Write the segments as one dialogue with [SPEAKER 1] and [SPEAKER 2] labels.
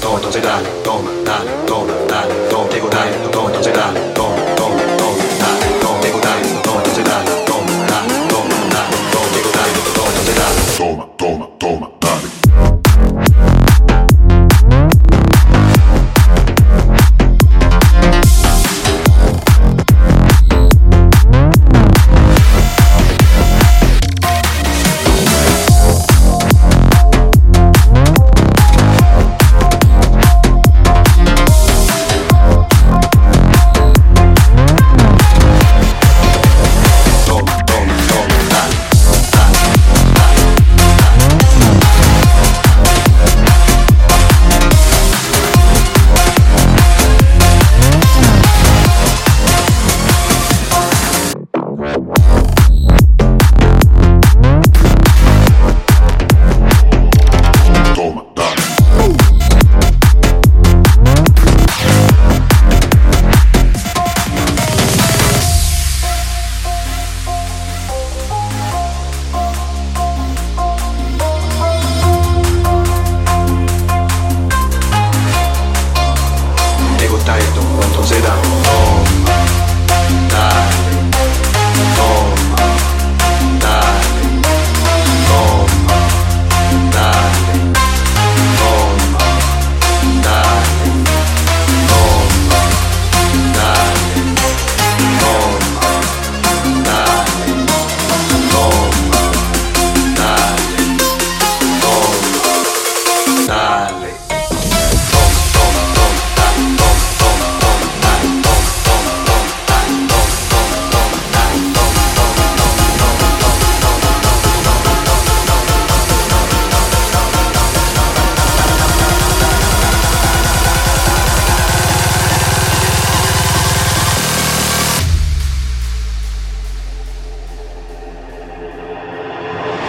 [SPEAKER 1] どう閉じたどうなったどうなったどう手応えどう閉じたどう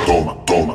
[SPEAKER 1] toma, toma.